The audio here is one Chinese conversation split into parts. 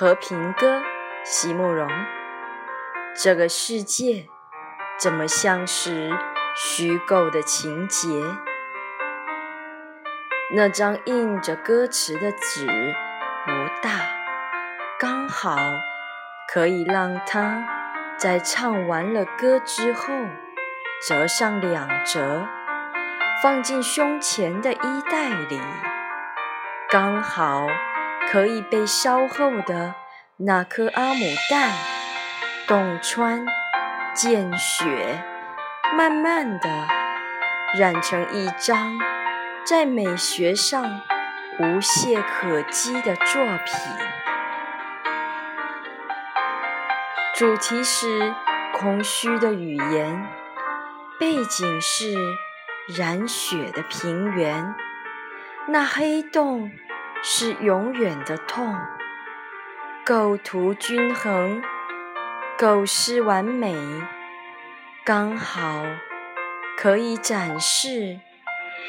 和平歌，席慕容。这个世界怎么像是虚构的情节？那张印着歌词的纸不大，刚好可以让他在唱完了歌之后折上两折，放进胸前的衣袋里，刚好。可以被烧后的那颗阿姆蛋洞穿见血，慢慢的染成一张在美学上无懈可击的作品。主题是空虚的语言，背景是染血的平原，那黑洞。是永远的痛，构图均衡，构思完美，刚好。可以展示。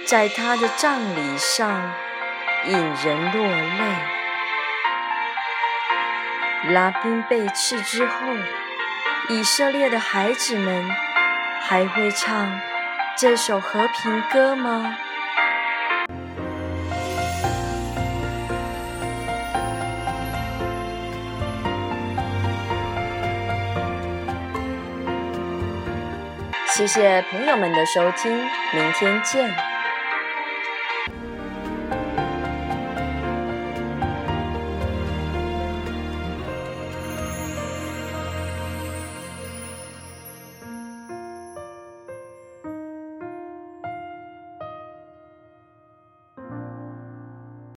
在他的葬礼上，引人落泪。拉宾被刺之后，以色列的孩子们还会唱这首和平歌吗？谢谢朋友们的收听，明天见。